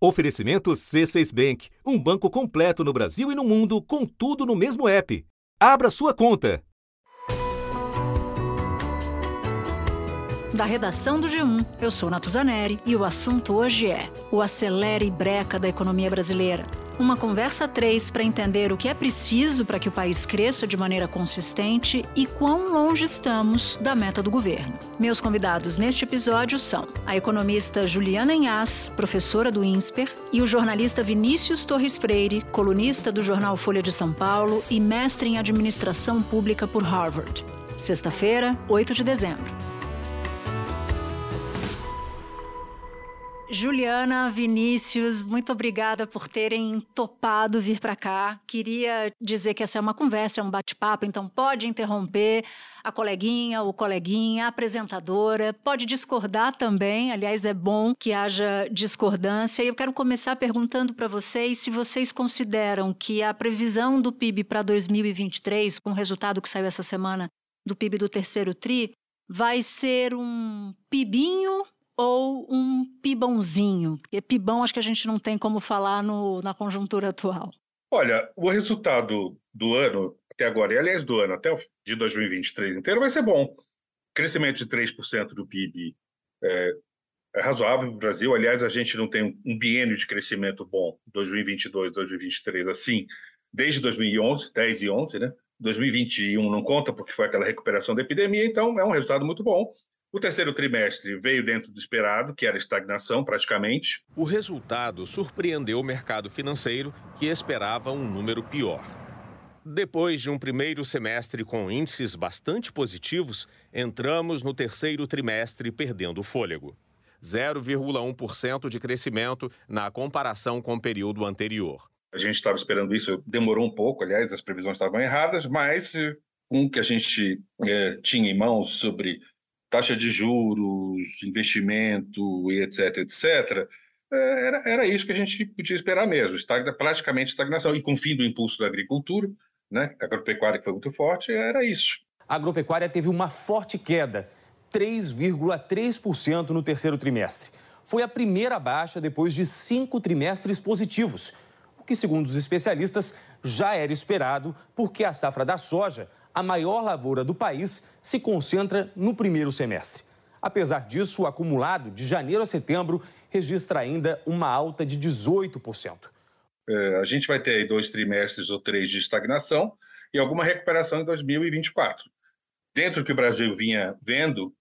Oferecimento C6 Bank, um banco completo no Brasil e no mundo, com tudo no mesmo app. Abra sua conta. Da redação do G1, eu sou Natuzaneri e o assunto hoje é o acelere breca da economia brasileira. Uma conversa a três para entender o que é preciso para que o país cresça de maneira consistente e quão longe estamos da meta do governo. Meus convidados neste episódio são a economista Juliana Enhas, professora do INSPER, e o jornalista Vinícius Torres Freire, colunista do jornal Folha de São Paulo e mestre em administração pública por Harvard. Sexta-feira, 8 de dezembro. Juliana, Vinícius, muito obrigada por terem topado vir para cá. Queria dizer que essa é uma conversa, é um bate-papo, então pode interromper a coleguinha, o coleguinha, a apresentadora, pode discordar também. Aliás, é bom que haja discordância. E eu quero começar perguntando para vocês se vocês consideram que a previsão do PIB para 2023, com o resultado que saiu essa semana do PIB do terceiro tri, vai ser um PIBinho ou um pibãozinho? Porque pibão acho que a gente não tem como falar no, na conjuntura atual. Olha, o resultado do ano até agora, e aliás do ano até o de 2023 inteiro, vai ser bom. Crescimento de 3% do PIB é, é razoável para o Brasil. Aliás, a gente não tem um biênio de crescimento bom, 2022, 2023, assim, desde 2011, 10 e 11, né? 2021 não conta porque foi aquela recuperação da epidemia, então é um resultado muito bom. O terceiro trimestre veio dentro do esperado, que era estagnação praticamente. O resultado surpreendeu o mercado financeiro, que esperava um número pior. Depois de um primeiro semestre com índices bastante positivos, entramos no terceiro trimestre perdendo fôlego. 0,1% de crescimento na comparação com o período anterior. A gente estava esperando isso, demorou um pouco, aliás, as previsões estavam erradas, mas com o que a gente é, tinha em mãos sobre taxa de juros, investimento e etc, etc, é, era, era isso que a gente podia esperar mesmo, estagna, praticamente estagnação. E com o fim do impulso da agricultura, né, a agropecuária que foi muito forte, era isso. A agropecuária teve uma forte queda, 3,3% no terceiro trimestre. Foi a primeira baixa depois de cinco trimestres positivos, o que, segundo os especialistas, já era esperado porque a safra da soja a maior lavoura do país se concentra no primeiro semestre. Apesar disso, o acumulado de janeiro a setembro registra ainda uma alta de 18%. É, a gente vai ter aí dois trimestres ou três de estagnação e alguma recuperação em 2024. Dentro do que o Brasil vinha vendo,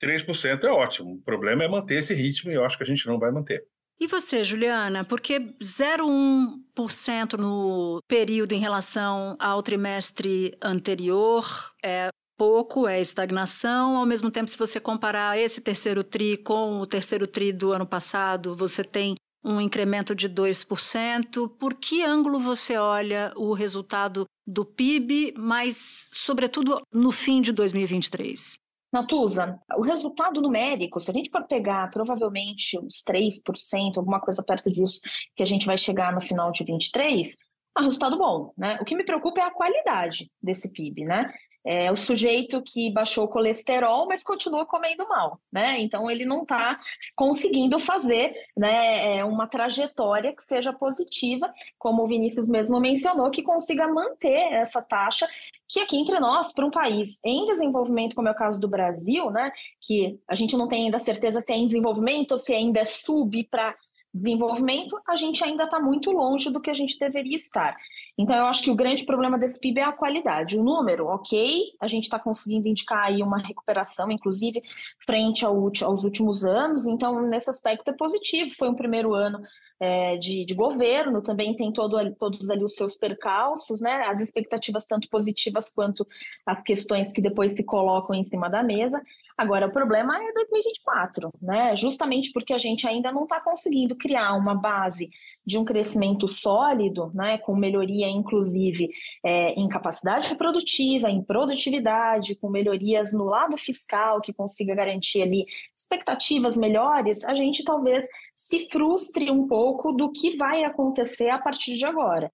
3% é ótimo. O problema é manter esse ritmo e eu acho que a gente não vai manter. E você, Juliana, porque 0,1% no período em relação ao trimestre anterior é pouco, é estagnação. Ao mesmo tempo, se você comparar esse terceiro TRI com o terceiro TRI do ano passado, você tem um incremento de 2%. Por que ângulo você olha o resultado do PIB, mas, sobretudo, no fim de 2023? Natuza, o resultado numérico, se a gente for pegar provavelmente uns 3%, alguma coisa perto disso, que a gente vai chegar no final de 23, é um resultado bom, né? O que me preocupa é a qualidade desse PIB, né? É o sujeito que baixou o colesterol, mas continua comendo mal, né? Então ele não está conseguindo fazer né, é, uma trajetória que seja positiva, como o Vinícius mesmo mencionou, que consiga manter essa taxa, que aqui entre nós, para um país em desenvolvimento, como é o caso do Brasil, né? Que a gente não tem ainda certeza se é em desenvolvimento ou se ainda é sub para desenvolvimento, a gente ainda está muito longe do que a gente deveria estar. Então, eu acho que o grande problema desse PIB é a qualidade. O número, ok, a gente está conseguindo indicar aí uma recuperação, inclusive, frente ao, aos últimos anos, então, nesse aspecto é positivo. Foi um primeiro ano é, de, de, governo, também tem todo, todos ali os seus percalços, né? As expectativas tanto positivas quanto as questões que depois se colocam em cima da mesa. Agora, o problema é 2024, né? Justamente porque a gente ainda não está conseguindo criar uma base de um crescimento sólido, né? Com melhoria, inclusive, é, em capacidade produtiva, em produtividade, com melhorias no lado fiscal que consiga garantir ali expectativas melhores, a gente talvez se frustre um pouco do que vai acontecer a partir de agora.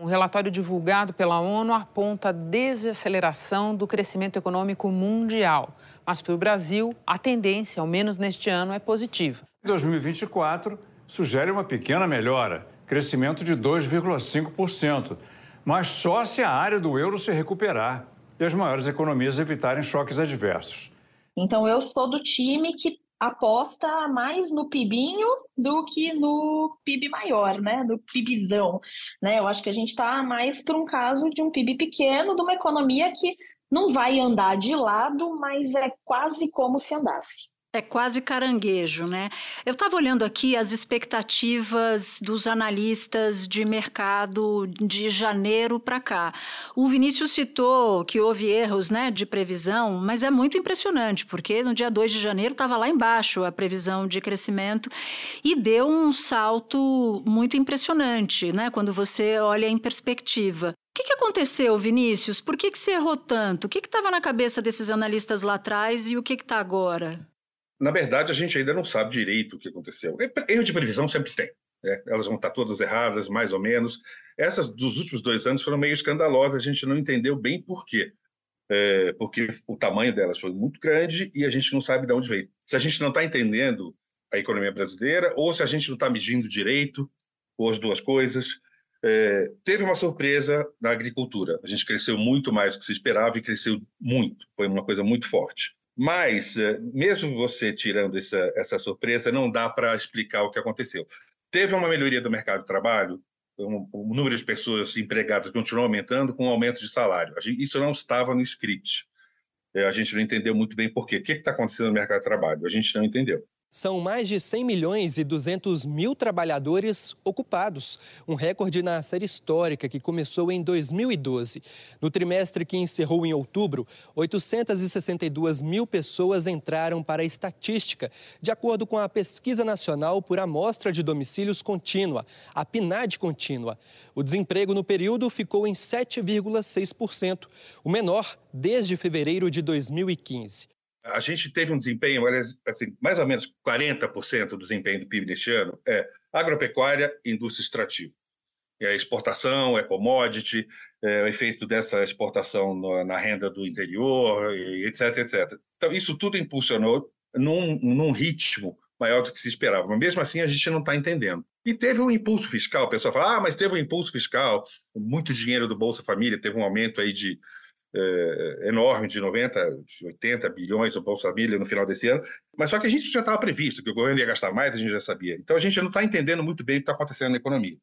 Um relatório divulgado pela ONU aponta a desaceleração do crescimento econômico mundial. Mas para o Brasil, a tendência, ao menos neste ano, é positiva. Em 2024, sugere uma pequena melhora, crescimento de 2,5%, mas só se a área do euro se recuperar e as maiores economias evitarem choques adversos. Então, eu sou do time que aposta mais no PIBinho do que no PIB maior, né? No PIBzão, né? Eu acho que a gente está mais para um caso de um PIB pequeno, de uma economia que não vai andar de lado, mas é quase como se andasse. É quase caranguejo, né? Eu estava olhando aqui as expectativas dos analistas de mercado de janeiro para cá. O Vinícius citou que houve erros né, de previsão, mas é muito impressionante, porque no dia 2 de janeiro estava lá embaixo a previsão de crescimento e deu um salto muito impressionante, né? Quando você olha em perspectiva. O que, que aconteceu, Vinícius? Por que, que você errou tanto? O que estava na cabeça desses analistas lá atrás e o que está agora? Na verdade, a gente ainda não sabe direito o que aconteceu. Erro de previsão sempre tem. Né? Elas vão estar todas erradas, mais ou menos. Essas dos últimos dois anos foram meio escandalosas, a gente não entendeu bem por quê. É, porque o tamanho delas foi muito grande e a gente não sabe de onde veio. Se a gente não está entendendo a economia brasileira ou se a gente não está medindo direito, ou as duas coisas. É, teve uma surpresa na agricultura. A gente cresceu muito mais do que se esperava e cresceu muito. Foi uma coisa muito forte. Mas, eh, mesmo você tirando essa, essa surpresa, não dá para explicar o que aconteceu. Teve uma melhoria do mercado de trabalho, o número de pessoas empregadas continuou aumentando com o aumento de salário. Isso não estava no script. Eh, a gente não entendeu muito bem por quê. O que está acontecendo no mercado de trabalho? A gente não entendeu. São mais de 100 milhões e 200 mil trabalhadores ocupados, um recorde na série histórica que começou em 2012. No trimestre que encerrou em outubro, 862 mil pessoas entraram para a estatística, de acordo com a Pesquisa Nacional por Amostra de Domicílios Contínua, a PNAD Contínua. O desemprego no período ficou em 7,6%, o menor desde fevereiro de 2015 a gente teve um desempenho, assim, mais ou menos 40% do desempenho do PIB deste ano é agropecuária e indústria extrativa. É exportação, é commodity, é o efeito dessa exportação na renda do interior, etc, etc. Então, isso tudo impulsionou num, num ritmo maior do que se esperava. Mas mesmo assim, a gente não está entendendo. E teve um impulso fiscal. O pessoal fala, ah, mas teve um impulso fiscal, muito dinheiro do Bolsa Família, teve um aumento aí de é, enorme de 90, 80 bilhões o Bolsa Família no final desse ano, mas só que a gente já estava previsto que o governo ia gastar mais, a gente já sabia. Então a gente não está entendendo muito bem o que está acontecendo na economia.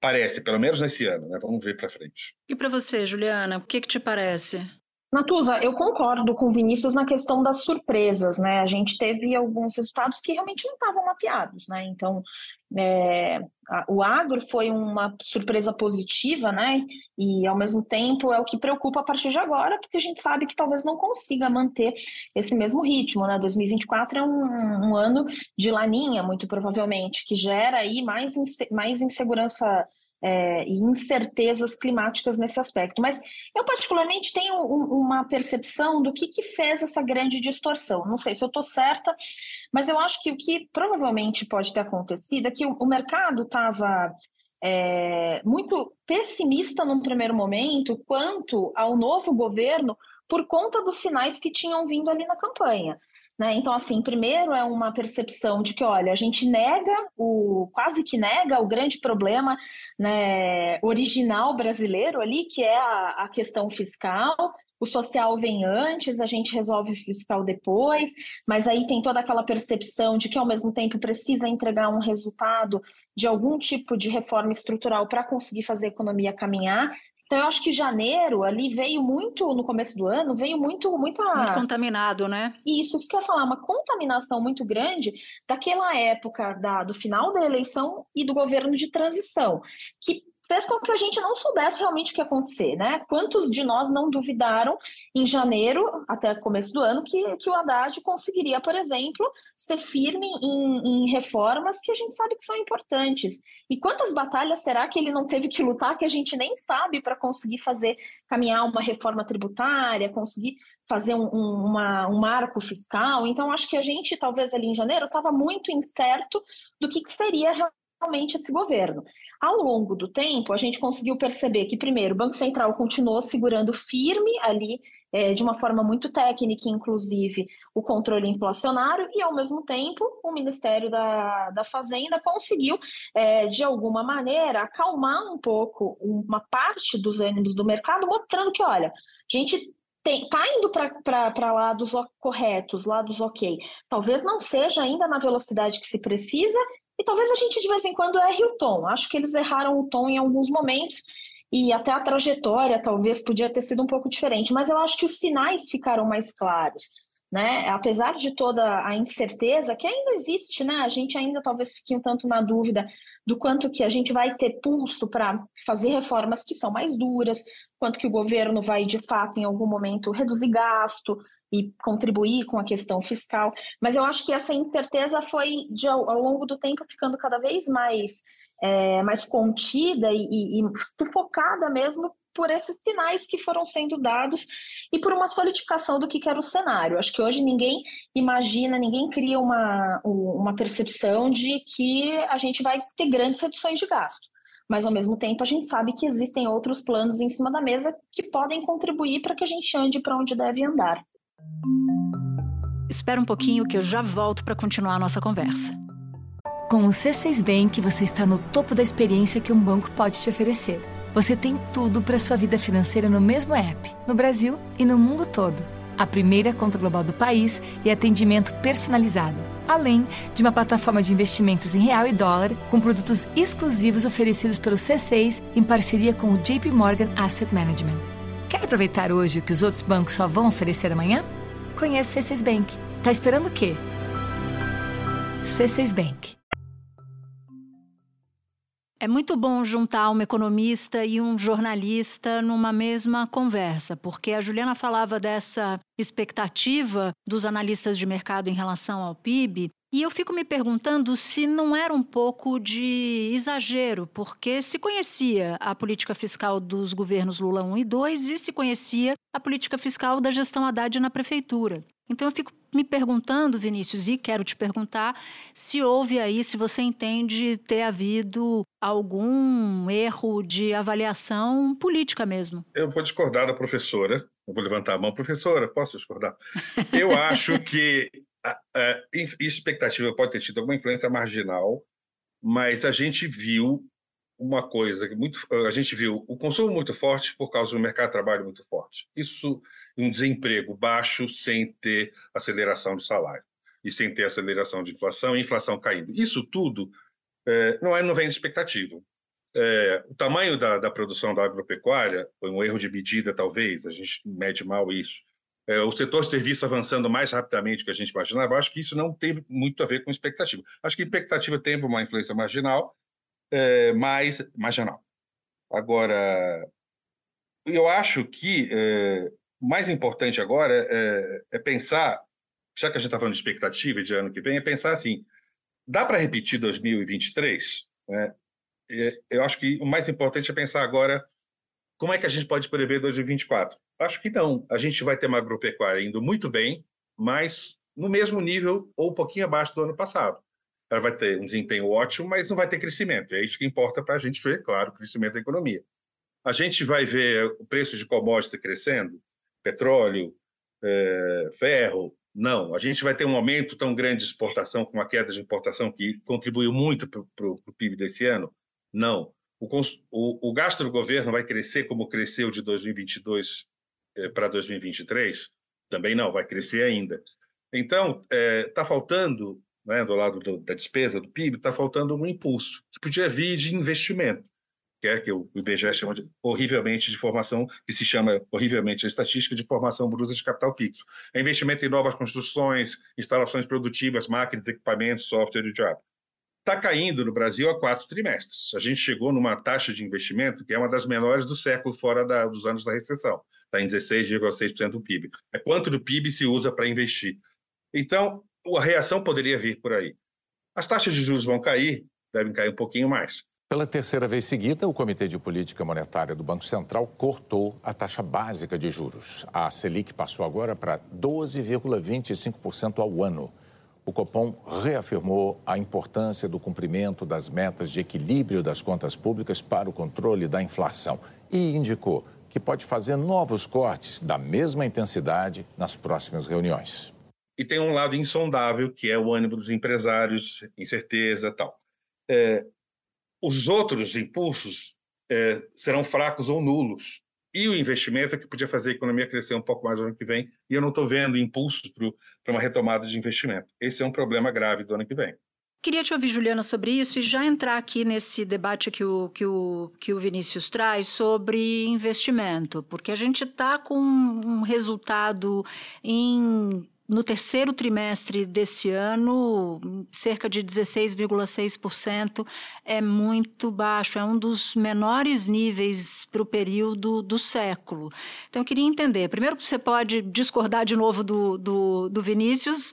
Parece, pelo menos nesse ano, né? Vamos ver para frente. E para você, Juliana, o que, que te parece? Natuza, eu concordo com o Vinícius na questão das surpresas, né? A gente teve alguns resultados que realmente não estavam mapeados, né? Então, é, a, o agro foi uma surpresa positiva, né? E ao mesmo tempo é o que preocupa a partir de agora, porque a gente sabe que talvez não consiga manter esse mesmo ritmo, né? 2024 é um, um ano de laninha, muito provavelmente, que gera aí mais, mais insegurança é, e incertezas climáticas nesse aspecto. Mas eu, particularmente, tenho um, uma percepção do que, que fez essa grande distorção. Não sei se eu estou certa, mas eu acho que o que provavelmente pode ter acontecido é que o, o mercado estava é, muito pessimista num primeiro momento quanto ao novo governo por conta dos sinais que tinham vindo ali na campanha. Né? Então, assim, primeiro é uma percepção de que, olha, a gente nega o quase que nega o grande problema né, original brasileiro ali, que é a, a questão fiscal. O social vem antes, a gente resolve o fiscal depois, mas aí tem toda aquela percepção de que, ao mesmo tempo, precisa entregar um resultado de algum tipo de reforma estrutural para conseguir fazer a economia caminhar. Então, eu acho que janeiro ali veio muito, no começo do ano, veio muito, muita. Muito contaminado, né? Isso, isso que eu ia falar, uma contaminação muito grande daquela época da, do final da eleição e do governo de transição, que fez com que a gente não soubesse realmente o que ia acontecer, né? Quantos de nós não duvidaram em janeiro, até começo do ano, que, que o Haddad conseguiria, por exemplo, ser firme em, em reformas que a gente sabe que são importantes. E quantas batalhas será que ele não teve que lutar que a gente nem sabe para conseguir fazer caminhar uma reforma tributária, conseguir fazer um, um, uma, um marco fiscal? Então, acho que a gente, talvez ali em janeiro, estava muito incerto do que, que seria realmente esse governo. Ao longo do tempo, a gente conseguiu perceber que, primeiro, o Banco Central continuou segurando firme ali, é, de uma forma muito técnica, inclusive, o controle inflacionário, e, ao mesmo tempo, o Ministério da, da Fazenda conseguiu, é, de alguma maneira, acalmar um pouco uma parte dos ânimos do mercado, mostrando que, olha, a gente está indo para lados corretos, lados ok. Talvez não seja ainda na velocidade que se precisa, e talvez a gente de vez em quando erre o tom. Acho que eles erraram o tom em alguns momentos e até a trajetória talvez podia ter sido um pouco diferente, mas eu acho que os sinais ficaram mais claros. Né? Apesar de toda a incerteza que ainda existe, né? A gente ainda talvez fique um tanto na dúvida do quanto que a gente vai ter pulso para fazer reformas que são mais duras, quanto que o governo vai de fato em algum momento reduzir gasto, e contribuir com a questão fiscal. Mas eu acho que essa incerteza foi, de, ao, longo do tempo, ficando cada vez mais, é, mais contida e, e, e sufocada mesmo por esses sinais que foram sendo dados e por uma solidificação do que era o cenário. Acho que hoje ninguém imagina, ninguém cria uma, uma percepção de que a gente vai ter grandes reduções de gasto. Mas, ao mesmo tempo, a gente sabe que existem outros planos em cima da mesa que podem contribuir para que a gente ande para onde deve andar. Espera um pouquinho que eu já volto para continuar a nossa conversa. Com o C6 Bank, você está no topo da experiência que um banco pode te oferecer. Você tem tudo para sua vida financeira no mesmo app, no Brasil e no mundo todo. A primeira conta global do país e atendimento personalizado, além de uma plataforma de investimentos em real e dólar com produtos exclusivos oferecidos pelo C6 em parceria com o JP Morgan Asset Management. Quer aproveitar hoje o que os outros bancos só vão oferecer amanhã? Conheça o C6 Bank. Tá esperando o quê? C6 Bank. É muito bom juntar um economista e um jornalista numa mesma conversa, porque a Juliana falava dessa expectativa dos analistas de mercado em relação ao PIB, e eu fico me perguntando se não era um pouco de exagero, porque se conhecia a política fiscal dos governos Lula 1 e 2 e se conhecia a política fiscal da gestão Haddad na prefeitura. Então eu fico me perguntando, Vinícius, e quero te perguntar se houve aí, se você entende ter havido algum erro de avaliação política mesmo. Eu vou discordar da professora. Eu vou levantar a mão, professora, posso discordar? Eu acho que a, a expectativa pode ter tido alguma influência marginal, mas a gente viu uma coisa que muito a gente viu o consumo muito forte por causa do mercado de trabalho muito forte. Isso um desemprego baixo sem ter aceleração de salário e sem ter aceleração de inflação e inflação caindo. Isso tudo é, não é não vem de expectativa. É, o tamanho da, da, produção da agropecuária foi um erro de medida talvez a gente mede mal isso é, o setor serviço avançando mais rapidamente do que a gente imaginava, acho que isso não teve muito a ver com expectativa. Acho que expectativa teve uma influência marginal, é, mas marginal. Agora, eu acho que é, mais importante agora é, é, pensar, já que a gente está falando de expectativa de ano que vem, é pensar assim, dá para repetir 2023? Né? É, eu acho que o mais importante é pensar agora como é que a gente pode prever 2024? Acho que não. A gente vai ter uma agropecuária indo muito bem, mas no mesmo nível ou um pouquinho abaixo do ano passado. Ela vai ter um desempenho ótimo, mas não vai ter crescimento. É isso que importa para a gente ver, claro, o crescimento da economia. A gente vai ver o preço de commodities crescendo, petróleo, é, ferro, não. A gente vai ter um aumento tão grande de exportação, com uma queda de importação que contribuiu muito para o PIB desse ano? Não. O, o, o, gasto do governo vai crescer como cresceu de 2022 eh, para 2023? Também não, vai crescer ainda. Então, está eh, tá faltando, né, do lado do, da despesa do PIB, está faltando um impulso, que podia vir de investimento, que é que o IBGE chama de, horrivelmente de formação, que se chama horrivelmente a estatística de formação bruta de capital fixo. É investimento em novas construções, instalações produtivas, máquinas, equipamentos, software e job está caindo no Brasil há quatro trimestres. A gente chegou numa taxa de investimento que é uma das menores do século, fora da, dos anos da recessão. Está em 16,6% do PIB. É quanto do PIB se usa para investir. Então, a reação poderia vir por aí. As taxas de juros vão cair, devem cair um pouquinho mais. Pela terceira vez seguida, o Comitê de Política Monetária do Banco Central cortou a taxa básica de juros. A Selic passou agora para 12,25% ao ano. O Copom reafirmou a importância do cumprimento das metas de equilíbrio das contas públicas para o controle da inflação e indicou que pode fazer novos cortes da mesma intensidade nas próximas reuniões. E tem um lado insondável, que é o ânimo dos empresários, incerteza tal. É, os outros impulsos é, serão fracos ou nulos. E o investimento é que podia fazer a economia crescer um pouco mais no ano que vem, e eu não estou vendo impulsos para uma retomada de investimento. Esse é um problema grave do ano que vem. Queria te ouvir, Juliana, sobre isso e já entrar aqui nesse debate que o, que o, que o Vinícius traz sobre investimento, porque a gente está com um resultado em no terceiro trimestre desse ano, cerca de 16,6% é muito baixo, é um dos menores níveis para o período do século. Então, eu queria entender. Primeiro, você pode discordar de novo do, do, do Vinícius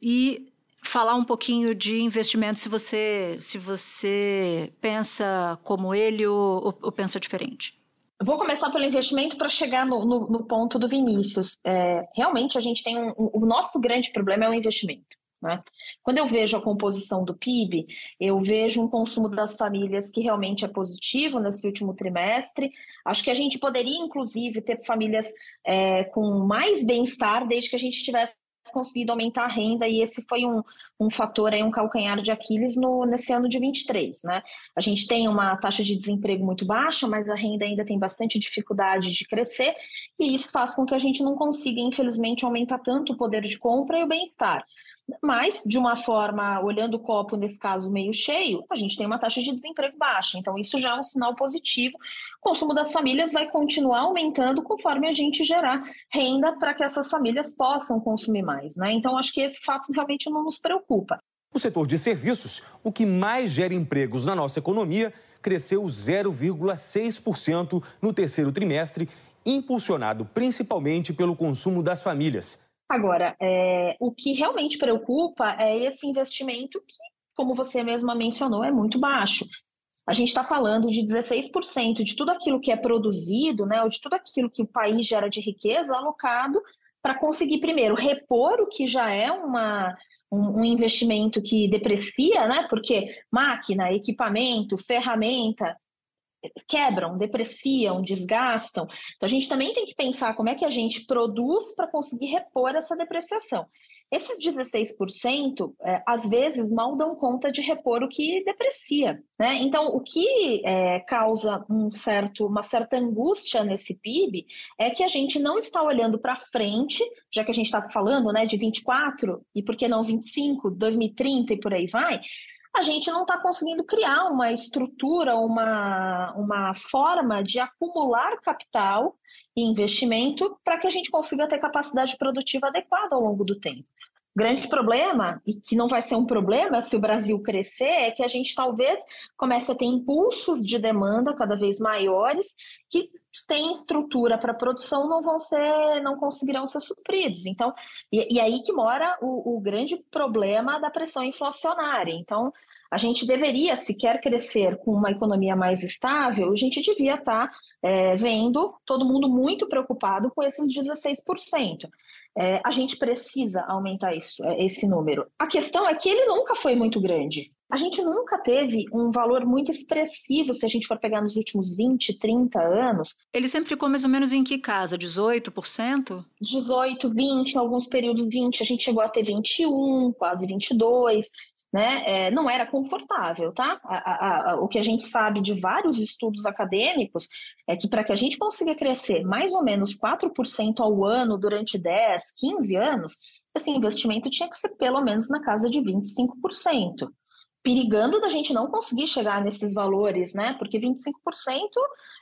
e falar um pouquinho de investimento, se você, se você pensa como ele ou, ou, ou pensa diferente. Vou começar pelo investimento para chegar no, no, no, ponto do Vinícius. É, realmente, a gente tem um, um, o nosso grande problema é o investimento. Né? Quando eu vejo a composição do PIB, eu vejo um consumo das famílias que realmente é positivo nesse último trimestre. Acho que a gente poderia, inclusive, ter famílias é, com mais bem-estar desde que a gente tivesse conseguido aumentar a renda e esse foi um, um fator aí, um calcanhar de Aquiles no, nesse ano de 23, né? A gente tem uma taxa de desemprego muito baixa, mas a renda ainda tem bastante dificuldade de crescer e isso faz com que a gente não consiga, infelizmente, aumentar tanto o poder de compra e o bem-estar. Mas, de uma forma, olhando o copo, nesse caso, meio cheio, a gente tem uma taxa de desemprego baixa. Então, isso já é um sinal positivo. O consumo das famílias vai continuar aumentando conforme a gente gerar renda para que essas famílias possam consumir mais. Né? Então, acho que esse fato realmente não nos preocupa. O setor de serviços, o que mais gera empregos na nossa economia, cresceu 0,6% no terceiro trimestre, impulsionado principalmente pelo consumo das famílias. Agora, é, o que realmente preocupa é esse investimento que, como você mesma mencionou, é muito baixo. A gente está falando de 16% de tudo aquilo que é produzido, né, ou de tudo aquilo que o país gera de riqueza alocado para conseguir, primeiro, repor o que já é uma, um, um, investimento que deprecia, né, porque máquina, equipamento, ferramenta, quebram, depreciam, desgastam. Então a gente também tem que pensar como é que a gente produz para conseguir repor essa depreciação. Esses 16%, é, às vezes, mal dão conta de repor o que deprecia. Né? Então, o que é, causa um certo, uma certa angústia nesse PIB é que a gente não está olhando para frente, já que a gente está falando né, de 24, e por que não 25, 2030 e por aí vai, a gente não está conseguindo criar uma estrutura, uma, uma forma de acumular capital e investimento para que a gente consiga ter capacidade produtiva adequada ao longo do tempo. Grande problema, e que não vai ser um problema se o Brasil crescer, é que a gente talvez comece a ter impulsos de demanda cada vez maiores que sem estrutura para produção não vão ser, não conseguirão ser supridos. Então, e, e aí que mora o, o, grande problema da pressão inflacionária. Então, a gente deveria, se quer crescer com uma economia mais estável, a gente devia estar tá, é, vendo todo mundo muito preocupado com esses 16%. É, a gente precisa aumentar isso, é, esse número. A questão é que ele nunca foi muito grande a gente nunca teve um valor muito expressivo se a gente for pegar nos últimos 20, 30 anos. Ele sempre ficou mais ou menos em que casa? 18%? 18, 20, em alguns períodos 20, a gente chegou a ter 21, quase 22. Né? É, não era confortável, tá? A, a, a, o que a gente sabe de vários estudos acadêmicos é que para que a gente consiga crescer mais ou menos 4% ao ano durante 10, 15 anos, esse investimento tinha que ser pelo menos na casa de 25% perigando da gente não conseguir chegar nesses valores, né? Porque 25%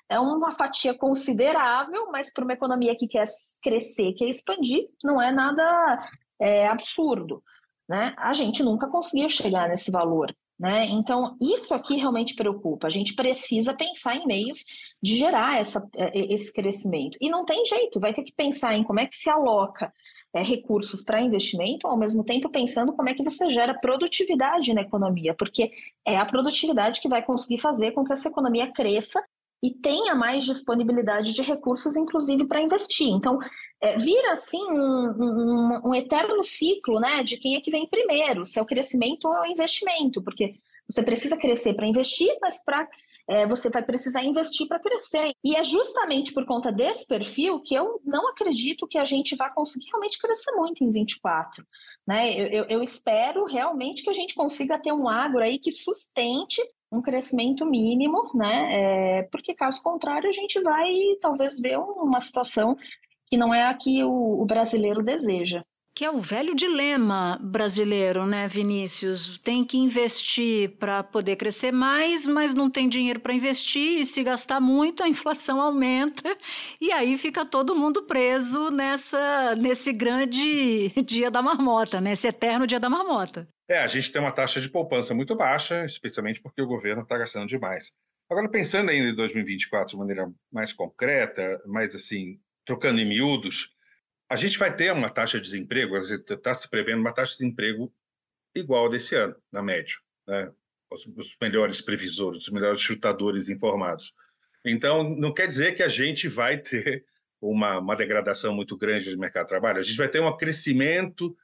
é uma fatia considerável, mas para uma economia que quer crescer, quer expandir, não é nada é, absurdo, né? A gente nunca conseguiu chegar nesse valor. Né? Então, isso aqui realmente preocupa. A gente precisa pensar em meios de gerar essa, é, esse crescimento. E não tem jeito, vai ter que pensar em como é que se aloca é, recursos para investimento, ao mesmo tempo pensando como é que você gera produtividade na economia, porque é a produtividade que vai conseguir fazer com que essa economia cresça e tenha mais disponibilidade de recursos, inclusive para investir. Então, é, vira assim um, um, um, eterno ciclo né, de quem é que vem primeiro, se é o crescimento ou é o investimento, porque você precisa crescer para investir, mas para é, você vai precisar investir para crescer. E é justamente por conta desse perfil que eu não acredito que a gente vai conseguir realmente crescer muito em 24. Né? Eu, eu, eu espero realmente que a gente consiga ter um agro aí que sustente um crescimento mínimo, né? É, porque caso contrário, a gente vai talvez ver uma situação que não é a que o, o brasileiro deseja que é o velho dilema brasileiro, né, Vinícius? Tem que investir para poder crescer mais, mas não tem dinheiro para investir, e se gastar muito, a inflação aumenta, e aí fica todo mundo preso nessa, nesse grande dia da marmota, nesse eterno dia da marmota. É, a gente tem uma taxa de poupança muito baixa, especialmente porque o governo está gastando demais. Agora, pensando ainda em 2024 de maneira mais concreta, mais assim, trocando em miúdos, a gente vai ter uma taxa de desemprego, está se prevendo uma taxa de desemprego igual desse ano, na média. Né? Os, os, melhores previsores, os melhores chutadores informados. Então, não quer dizer que a gente vai ter uma, uma degradação muito grande do mercado de trabalho. A gente vai ter um crescimento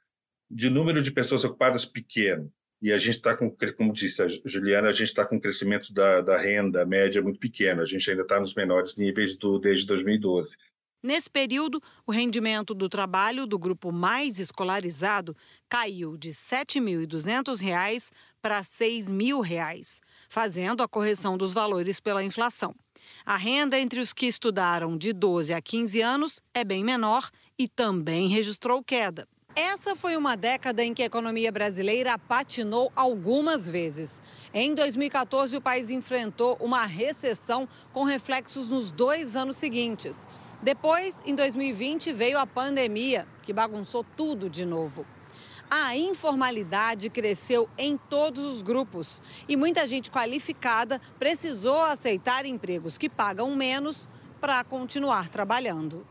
de número de pessoas ocupadas pequeno. E a gente está com, como disse a Juliana, a gente está com um crescimento da, da, renda média muito pequeno. A gente ainda está nos menores níveis do, desde 2012. Nesse período, o rendimento do trabalho do grupo mais escolarizado caiu de R$ 7.200 para R$ 6.000, fazendo a correção dos valores pela inflação. A renda entre os que estudaram de 12 a 15 anos é bem menor e também registrou queda. Essa foi uma década em que a economia brasileira patinou algumas vezes. Em 2014, o país enfrentou uma recessão com reflexos nos dois anos seguintes. Depois, em 2020, veio a pandemia, que bagunçou tudo de novo. A informalidade cresceu em todos os grupos e muita gente qualificada precisou aceitar empregos que pagam menos para continuar trabalhando.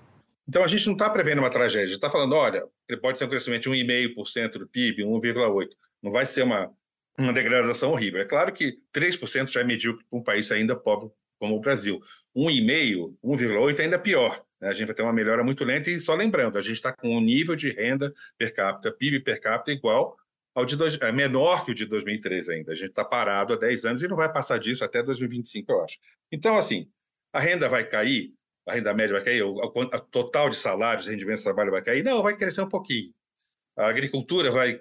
Então, a gente não está prevendo uma tragédia. Está falando, olha, pode ser um crescimento de 1,5% do PIB, 1,8%. Não vai ser uma, uma degradação horrível. É claro que 3% já é medíocre para um país ainda pobre como o Brasil. 1,5%, 1,8% ainda pior. Né? A gente vai ter uma melhora muito lenta. E só lembrando, a gente está com um nível de renda per capita, PIB per capita igual ao de dois, é menor que o de 2013 ainda. A gente está parado há 10 anos e não vai passar disso até 2025, eu acho. Então, assim, a renda vai cair, a renda média vai cair, o, total de salários, rendimento de trabalho vai cair? Não, vai crescer um pouquinho. A agricultura vai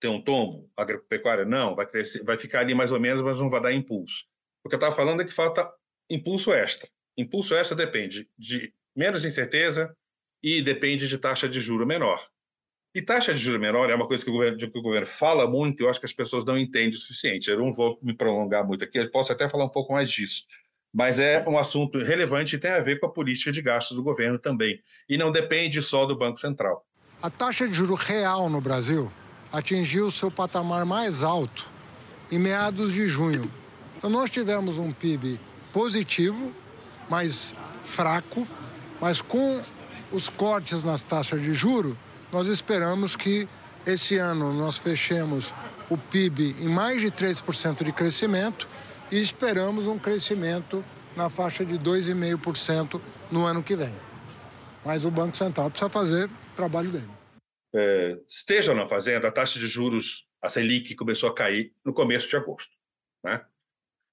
ter um tombo, a agropecuária não, vai crescer, vai ficar ali mais ou menos, mas não vai dar impulso. O que eu estava falando é que falta impulso extra. Impulso extra depende de menos incerteza e depende de taxa de juro menor. E taxa de juro menor é uma coisa que o governo, que o governo fala muito e eu acho que as pessoas não entendem o suficiente. Eu não vou me prolongar muito aqui, eu posso até falar um pouco mais disso mas é um assunto relevante e tem a ver com a política de gastos do governo também. E não depende só do Banco Central. A taxa de juro real no Brasil atingiu seu patamar mais alto em meados de junho. Então, nós tivemos um PIB positivo, mas fraco, mas com os cortes nas taxas de juro, nós esperamos que esse ano nós fechemos o PIB em mais de 3% de crescimento e esperamos um crescimento na faixa de 2,5% no ano que vem. Mas o Banco Central precisa fazer o trabalho dele. É, esteja na fazenda, a taxa de juros, a Selic, começou a cair no começo de agosto. Né?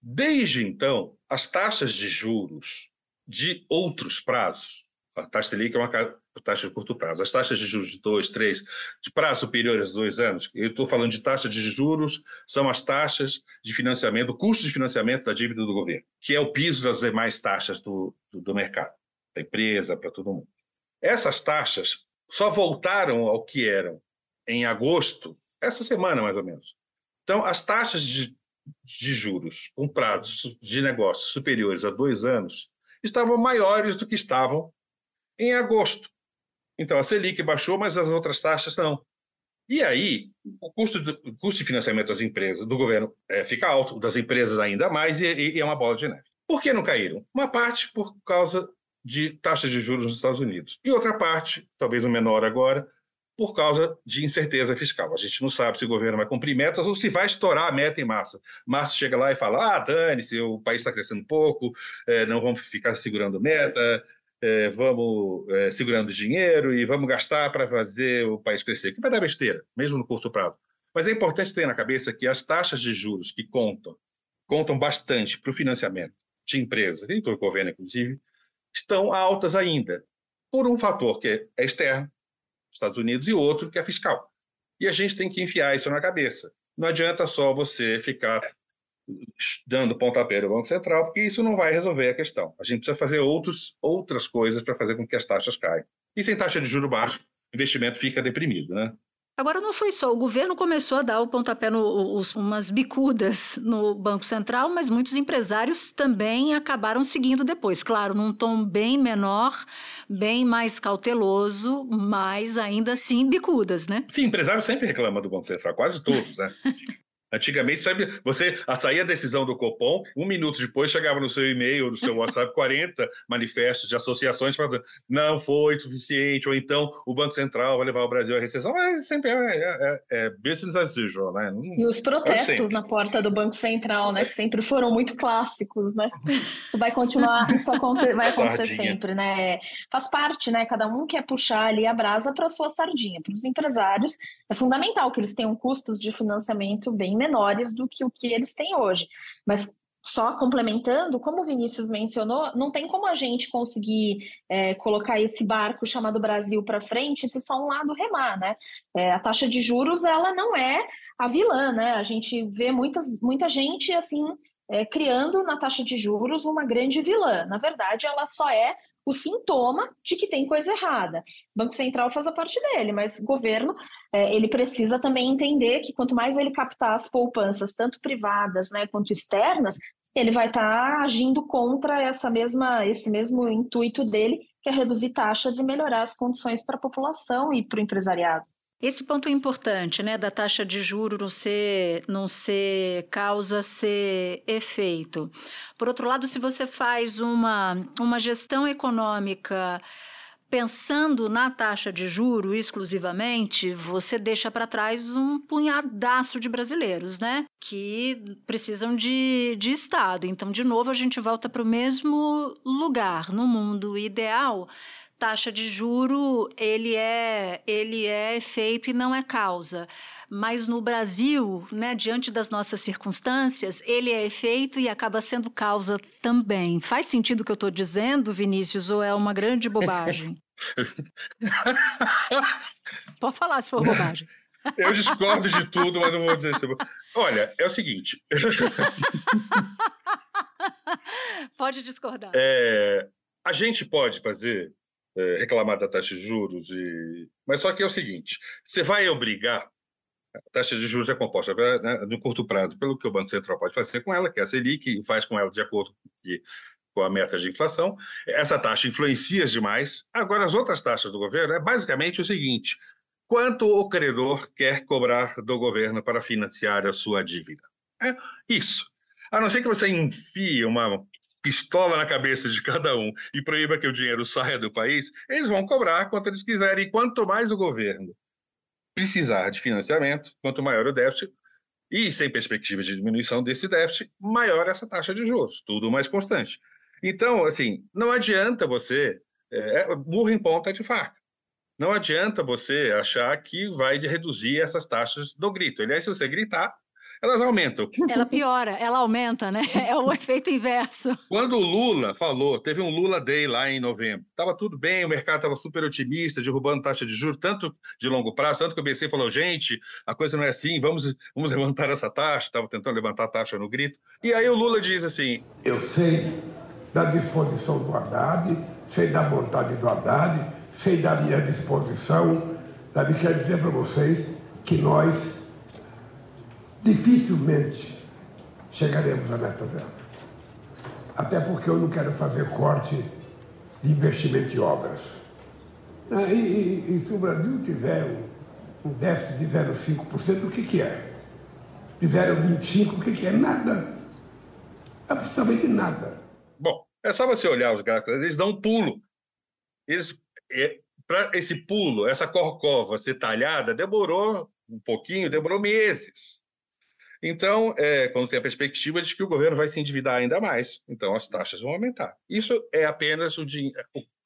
Desde então, as taxas de juros de outros prazos, a taxa Selic é uma taxa de curto prazo. As taxas de juros de dois, três, de prazo superiores a dois anos, eu estou falando de taxa de juros, são as taxas de financiamento, o custo de financiamento da dívida do governo, que é o piso das demais taxas do, do, do mercado, da empresa, para todo mundo. Essas taxas só voltaram ao que eram em agosto, essa semana mais ou menos. Então, as taxas de, de juros com prazos de negócios superiores a dois anos estavam maiores do que estavam em agosto. Então, a Selic baixou, mas as outras taxas não. E aí, o custo de, o custo de financiamento das empresas, do governo, é, fica alto, das empresas ainda mais, e, e, é uma bola de neve. Por que não caíram? Uma parte por causa de taxas de juros nos Estados Unidos. E outra parte, talvez o menor agora, por causa de incerteza fiscal. A gente não sabe se o governo vai cumprir metas ou se vai estourar a meta em março. Março chega lá e fala: ah, dane-se, o país está crescendo pouco, é, não vamos ficar segurando meta, é, vamos é, segurando dinheiro e vamos gastar para fazer o país crescer, que vai dar besteira, mesmo no curto prazo. Mas é importante ter na cabeça que as taxas de juros que contam, contam bastante para o financiamento de empresas, e do governo, inclusive, estão altas ainda, por um fator que é externo, Estados Unidos, e outro que é fiscal. E a gente tem que enfiar isso na cabeça. Não adianta só você ficar dando pontapé no Banco Central, porque isso não vai resolver a questão. A gente precisa fazer outros, outras coisas para fazer com que as taxas caiam. E sem taxa de juro baixo, o investimento fica deprimido, né? Agora, não foi só. O governo começou a dar o pontapé, no, os, umas bicudas no Banco Central, mas muitos empresários também acabaram seguindo depois. Claro, num tom bem menor, bem mais cauteloso, mas ainda assim bicudas, né? Sim, empresário sempre reclama do Banco Central, quase todos, né? Antigamente, sabe, você saía a decisão do Copom, um minuto depois chegava no seu e-mail, no seu WhatsApp, 40 manifestos de associações falando não foi suficiente, ou então o Banco Central vai levar o Brasil à recessão. Mas sempre é, é, é, é business as usual, né? E os protestos na porta do Banco Central, né? Que sempre foram muito clássicos, né? Isso vai continuar, isso vai acontecer sardinha. sempre, né? Faz parte, né? Cada um quer puxar ali a brasa para sua sardinha. Para os empresários, é fundamental que eles tenham custos de financiamento bem menores do que o que eles têm hoje. Mas só complementando, como o Vinícius mencionou, não tem como a gente conseguir é, colocar esse barco chamado Brasil para frente se só um lado remar, né? É, a taxa de juros ela não é a vilã, né? A gente vê muitas, muita gente assim é, criando na taxa de juros uma grande vilã. Na verdade, ela só é o sintoma de que tem coisa errada. O Banco Central faz a parte dele, mas o governo é, ele precisa também entender que quanto mais ele captar as poupanças, tanto privadas né, quanto externas, ele vai estar tá agindo contra essa mesma, esse mesmo intuito dele, que é reduzir taxas e melhorar as condições para a população e para o empresariado. Esse ponto é importante, né, da taxa de juro não ser, não ser causa, ser efeito. Por outro lado, se você faz uma, uma gestão econômica pensando na taxa de juro exclusivamente, você deixa para trás um punhadaço de brasileiros, né? Que precisam de, de Estado. Então, de novo, a gente volta para o mesmo lugar. No mundo ideal, taxa de juro ele é ele é efeito e não é causa. Mas no Brasil, né, diante das nossas circunstâncias, ele é efeito e acaba sendo causa também. Faz sentido o que eu estou dizendo, Vinícius, ou é uma grande bobagem? Pode falar se for bobagem. Eu discordo de tudo, mas não vou dizer. Olha, é o seguinte. pode discordar. É, a gente pode fazer reclamar da taxa de juros, e... mas só que é o seguinte: você vai obrigar. A taxa de juros é composta né, no curto prazo pelo que o Banco Central pode fazer com ela, que é a Selic, e faz com ela de acordo com a meta de inflação. Essa taxa influencia demais. Agora, as outras taxas do governo é basicamente o seguinte: quanto o credor quer cobrar do governo para financiar a sua dívida? É isso. A não ser que você enfie uma pistola na cabeça de cada um e proíba que o dinheiro saia do país, eles vão cobrar quanto eles quiserem. E quanto mais o governo precisar de financiamento, quanto maior o déficit, e sem perspectiva de diminuição desse déficit, maior essa taxa de juros, tudo mais constante. Então, assim, não adianta você. É, é burro em ponta de faca. Não adianta você achar que vai reduzir essas taxas do grito. Aliás, se você gritar, elas aumentam. Ela piora, ela aumenta, né? É o efeito inverso. Quando o Lula falou, teve um Lula Day lá em novembro, estava tudo bem, o mercado estava super otimista, derrubando taxa de juros, tanto de longo prazo, tanto que o BC falou, gente, a coisa não é assim, vamos, vamos levantar essa taxa, estava tentando levantar a taxa no grito. E aí o Lula diz assim... Eu sei da disposição do Haddad, sei da vontade do Haddad, sei da minha disposição, sabe, quero dizer para vocês que nós dificilmente chegaremos à meta zero. Até porque eu não quero fazer corte de investimento em obras. Ah, e, e, e se o Brasil tiver um, um déficit de 0,5%, o que, que é? De 0,25%, o que, que é? Nada. Absolutamente nada. Bom, é só você olhar os gráficos, eles dão um pulo. Eles, é, para esse pulo, essa corcova ser talhada, demorou um pouquinho, demorou meses. Então, é, quando tem a perspectiva de que o governo vai se endividar ainda mais, então as taxas vão aumentar. Isso é apenas o,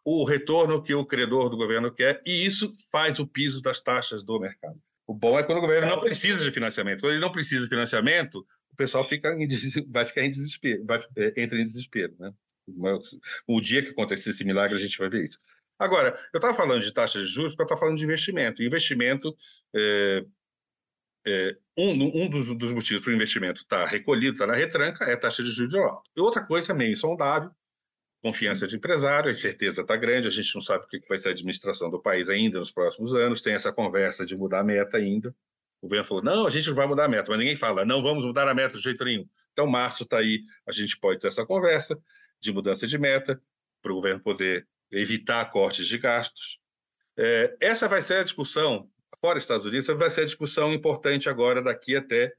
o, retorno que o credor do governo quer, e isso faz o piso das taxas do mercado. O bom é quando o governo não precisa de financiamento. Quando ele não precisa de financiamento, o pessoal fica em, vai ficar em desespero, vai, é, entra em desespero. Né? O dia que acontecer esse milagre, a gente vai ver isso. Agora, eu estava falando de taxas de juros porque eu estava falando de investimento. Investimento, é, é, um, um dos, dos, motivos para o investimento estar tá recolhido, estar tá na retranca, é a taxa de juros alta. E outra coisa meio insondável, confiança de empresário, a incerteza está grande, a gente não sabe o que vai ser a administração do país ainda nos próximos anos, tem essa conversa de mudar a meta ainda. O governo falou, não, a gente não vai mudar a meta, mas ninguém fala, não vamos mudar a meta de jeito nenhum. Então, março está aí, a gente pode ter essa conversa de mudança de meta, para o governo poder evitar cortes de gastos. É, essa vai ser a discussão, fora Estados Unidos, vai ser a discussão importante agora, daqui até,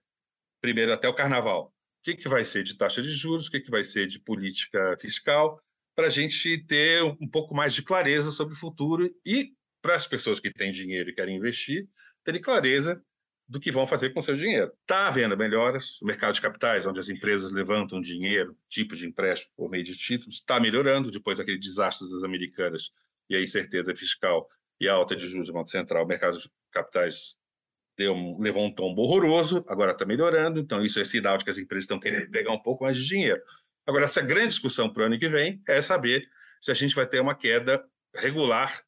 primeiro, até o carnaval. O que, que vai ser de taxa de juros, o que, que vai ser de política fiscal, para a gente ter um pouco mais de clareza sobre o futuro e para as pessoas que têm dinheiro e querem investir, terem clareza do que vão fazer com seu dinheiro. Está havendo melhoras, o mercado de capitais, onde as empresas levantam dinheiro, tipo de empréstimo por meio de títulos, está melhorando depois daquele desastre das americanas e a incerteza fiscal e a alta de juros do Banco Central. O mercado de capitais deu levou um tombo horroroso, agora está melhorando, então isso é sinal de que as empresas estão querendo pegar um pouco mais de dinheiro. Agora, essa grande discussão para o ano que vem é saber se a gente vai ter uma queda regular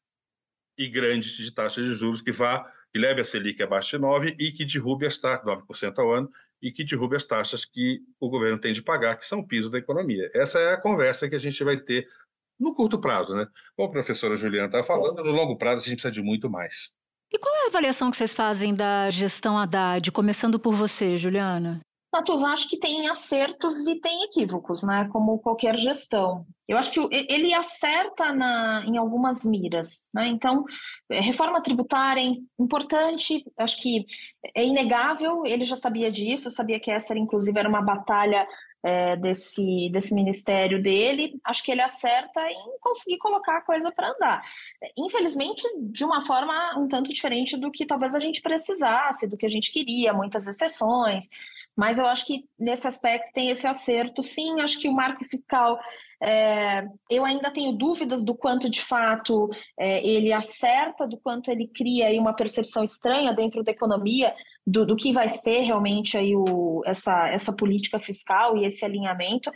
e grande de taxa de juros que vá que leve a Selic abaixo de 9 e que derrube as taxas, 9% ao ano, e que derrube as taxas que o governo tem de pagar, que são o piso da economia. Essa é a conversa que a gente vai ter no curto prazo, né? Como a professora Juliana está falando, no longo prazo a gente precisa de muito mais. E qual é a avaliação que vocês fazem da gestão Haddad, começando por você, Juliana? Matos, acho que tem acertos e tem equívocos, né? Como qualquer gestão. Eu acho que ele acerta na, em algumas miras, né? Então, é, reforma tributária é importante, acho que é inegável, ele já sabia disso, sabia que essa, inclusive, era uma batalha é, desse, desse ministério dele, acho que ele acerta em conseguir colocar a coisa para andar. Infelizmente, de uma forma um tanto diferente do que talvez a gente precisasse, do que a gente queria, muitas exceções. Mas eu acho que nesse aspecto tem esse acerto. Sim, acho que o marco fiscal, é, eu ainda tenho dúvidas do quanto de fato é, ele acerta, do quanto ele cria aí uma percepção estranha dentro da economia do, do que vai ser realmente aí o, essa, essa política fiscal e esse alinhamento.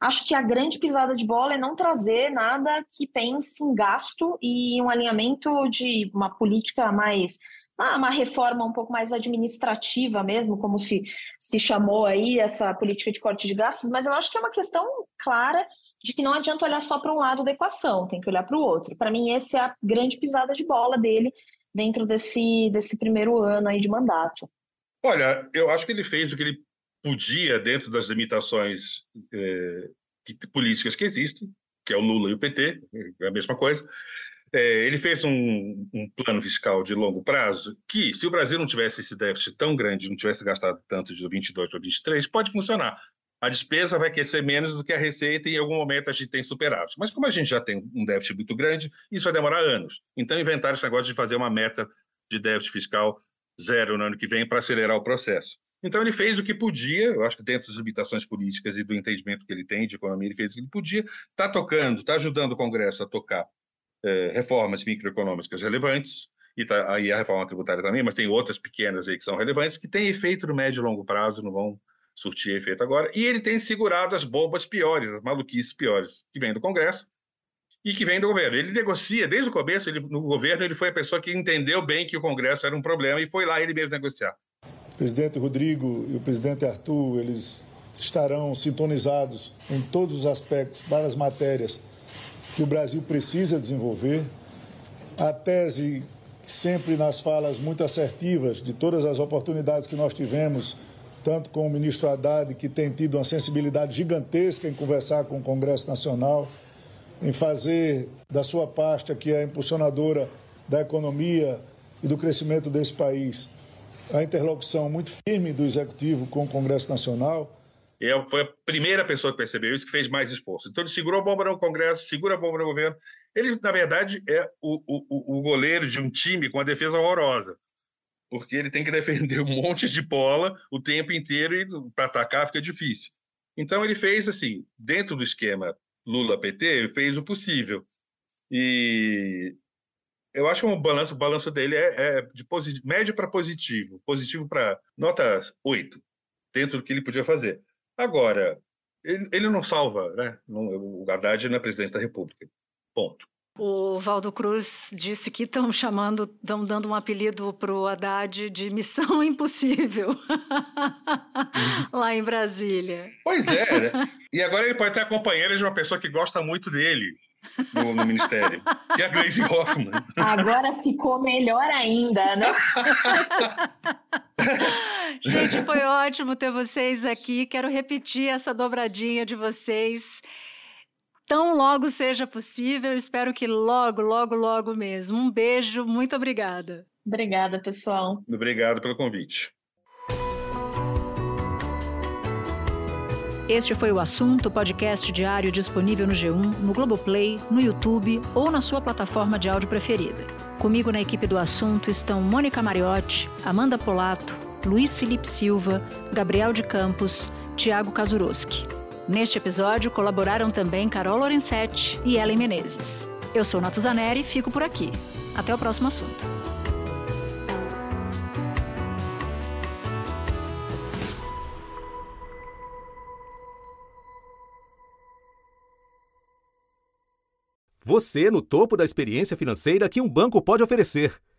Acho que a grande pisada de bola é não trazer nada que pense em gasto e um alinhamento de uma política mais uma reforma um pouco mais administrativa mesmo, como se, se chamou aí essa política de corte de gastos, mas eu acho que é uma questão clara de que não adianta olhar só para um lado da equação, tem que olhar para o outro. Para mim, essa é a grande pisada de bola dele dentro desse, desse primeiro ano aí de mandato. Olha, eu acho que ele fez o que ele podia dentro das limitações eh, políticas que existem, que é o Lula e o PT, é a mesma coisa. É, ele fez um, um, plano fiscal de longo prazo que, se o Brasil não tivesse esse déficit tão grande, não tivesse gastado tanto de 22 para 23, pode funcionar. A despesa vai crescer menos do que a receita e em algum momento a gente tem superávit. Mas como a gente já tem um déficit muito grande, isso vai demorar anos. Então inventaram esse negócio de fazer uma meta de déficit fiscal zero no ano que vem para acelerar o processo. Então ele fez o que podia, eu acho que dentro das limitações políticas e do entendimento que ele tem de economia, ele fez o que ele podia, está tocando, está ajudando o Congresso a tocar é, reformas microeconômicas relevantes, e tá, aí a reforma tributária também, mas tem outras pequenas aí que são relevantes, que têm efeito no médio e longo prazo, não vão surtir efeito agora, e ele tem segurado as bombas piores, as maluquices piores, que vêm do Congresso e que vêm do governo. Ele negocia, desde o começo, ele, no governo, ele foi a pessoa que entendeu bem que o Congresso era um problema e foi lá ele mesmo negociar. O presidente Rodrigo e o presidente Arthur, eles estarão sintonizados em todos os aspectos, várias matérias, que o Brasil precisa desenvolver. A tese, sempre nas falas muito assertivas de todas as oportunidades que nós tivemos, tanto com o ministro Haddad, que tem tido uma sensibilidade gigantesca em conversar com o Congresso Nacional, em fazer da sua pasta, que é a impulsionadora da economia e do crescimento desse país, a interlocução muito firme do Executivo com o Congresso Nacional e foi a primeira pessoa que percebeu isso que fez mais esforço. Então ele segurou a bomba no Congresso, segura a bomba no governo Ele, na verdade, é o, o, o goleiro de um time com uma defesa horrorosa, porque ele tem que defender um monte de bola o tempo inteiro e para atacar fica difícil. Então ele fez assim, dentro do esquema Lula-PT, ele fez o possível. E eu acho que o balanço, o balanço dele é, é de médio para positivo, positivo para nota 8, dentro do que ele podia fazer. Agora, ele, ele não salva, né? o Haddad não é presidente da República. Ponto. O Valdo Cruz disse que estão chamando, estão dando um apelido para o Haddad de Missão Impossível, lá em Brasília. Pois é, né? E agora ele pode ter a companheira de uma pessoa que gosta muito dele no, no Ministério, que é a Glaze Hoffman. Agora ficou melhor ainda, né? Gente, foi ótimo ter vocês aqui. Quero repetir essa dobradinha de vocês tão logo seja possível. Espero que logo, logo, logo mesmo. Um beijo, muito obrigada. Obrigada, pessoal. Obrigado pelo convite. Este foi o assunto, podcast diário disponível no G1, no Globoplay, no YouTube ou na sua plataforma de áudio preferida. Comigo na equipe do assunto estão Mônica Mariotti, Amanda Polato, Luiz Felipe Silva, Gabriel de Campos, Tiago Kazuroski. Neste episódio colaboraram também Carol Lorenzetti e Ellen Menezes. Eu sou Natuzaneri e fico por aqui. Até o próximo assunto. Você no topo da experiência financeira que um banco pode oferecer.